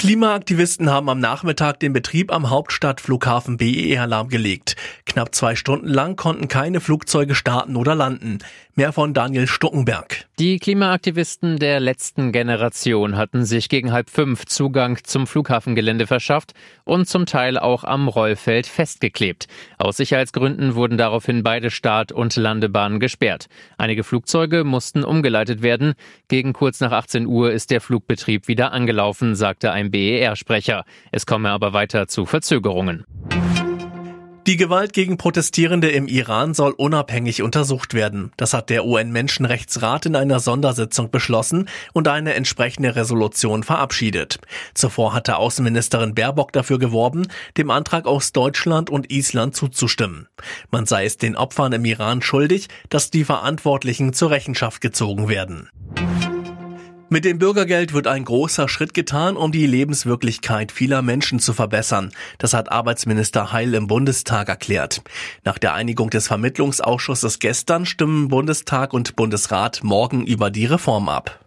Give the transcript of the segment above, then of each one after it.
Klimaaktivisten haben am Nachmittag den Betrieb am Hauptstadtflughafen BER lahmgelegt. Knapp zwei Stunden lang konnten keine Flugzeuge starten oder landen. Mehr von Daniel Stuckenberg. Die Klimaaktivisten der letzten Generation hatten sich gegen halb fünf Zugang zum Flughafengelände verschafft und zum Teil auch am Rollfeld festgeklebt. Aus Sicherheitsgründen wurden daraufhin beide Start- und Landebahnen gesperrt. Einige Flugzeuge mussten umgeleitet werden. Gegen kurz nach 18 Uhr ist der Flugbetrieb wieder angelaufen, sagte ein BER-Sprecher. Es komme aber weiter zu Verzögerungen. Die Gewalt gegen Protestierende im Iran soll unabhängig untersucht werden. Das hat der UN-Menschenrechtsrat in einer Sondersitzung beschlossen und eine entsprechende Resolution verabschiedet. Zuvor hatte Außenministerin Baerbock dafür geworben, dem Antrag aus Deutschland und Island zuzustimmen. Man sei es den Opfern im Iran schuldig, dass die Verantwortlichen zur Rechenschaft gezogen werden. Mit dem Bürgergeld wird ein großer Schritt getan, um die Lebenswirklichkeit vieler Menschen zu verbessern. Das hat Arbeitsminister Heil im Bundestag erklärt. Nach der Einigung des Vermittlungsausschusses gestern stimmen Bundestag und Bundesrat morgen über die Reform ab.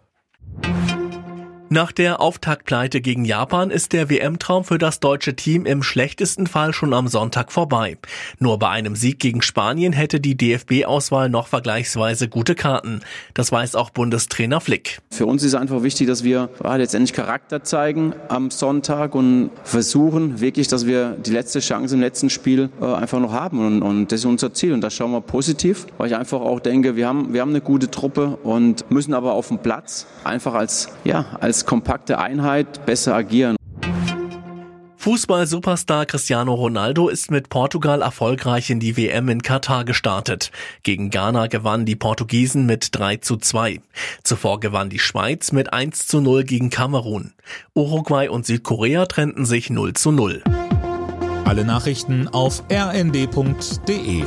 Nach der Auftaktpleite gegen Japan ist der WM-Traum für das deutsche Team im schlechtesten Fall schon am Sonntag vorbei. Nur bei einem Sieg gegen Spanien hätte die DFB-Auswahl noch vergleichsweise gute Karten. Das weiß auch Bundestrainer Flick. Für uns ist einfach wichtig, dass wir ja, letztendlich Charakter zeigen am Sonntag und versuchen wirklich, dass wir die letzte Chance im letzten Spiel äh, einfach noch haben. Und, und das ist unser Ziel. Und das schauen wir positiv, weil ich einfach auch denke, wir haben, wir haben eine gute Truppe und müssen aber auf dem Platz einfach als, ja, als kompakte Einheit besser agieren. Fußball-Superstar Cristiano Ronaldo ist mit Portugal erfolgreich in die WM in Katar gestartet. Gegen Ghana gewannen die Portugiesen mit 3 zu 2. Zuvor gewann die Schweiz mit 1 zu 0 gegen Kamerun. Uruguay und Südkorea trennten sich 0 zu 0. Alle Nachrichten auf rnd.de